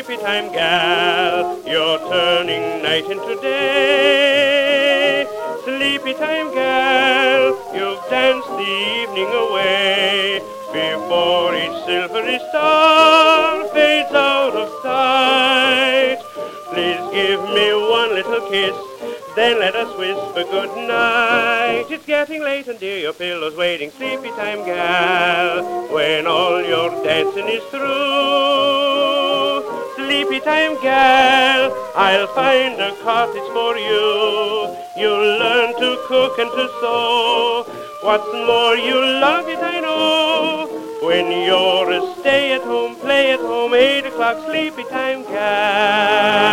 time gal, you're turning night into day. Sleepy time gal, you've danced the evening away before each silvery star fades out of sight. Please give me one little kiss then let us whisper good night. It's getting late and dear, your pillow's waiting. Sleepy time, gal, when all your dancing is through. Sleepy time, gal, I'll find a cottage for you. You'll learn to cook and to sew. What's more, you'll love it, I know. When you're a stay at home, play at home, eight o'clock, sleepy time, gal.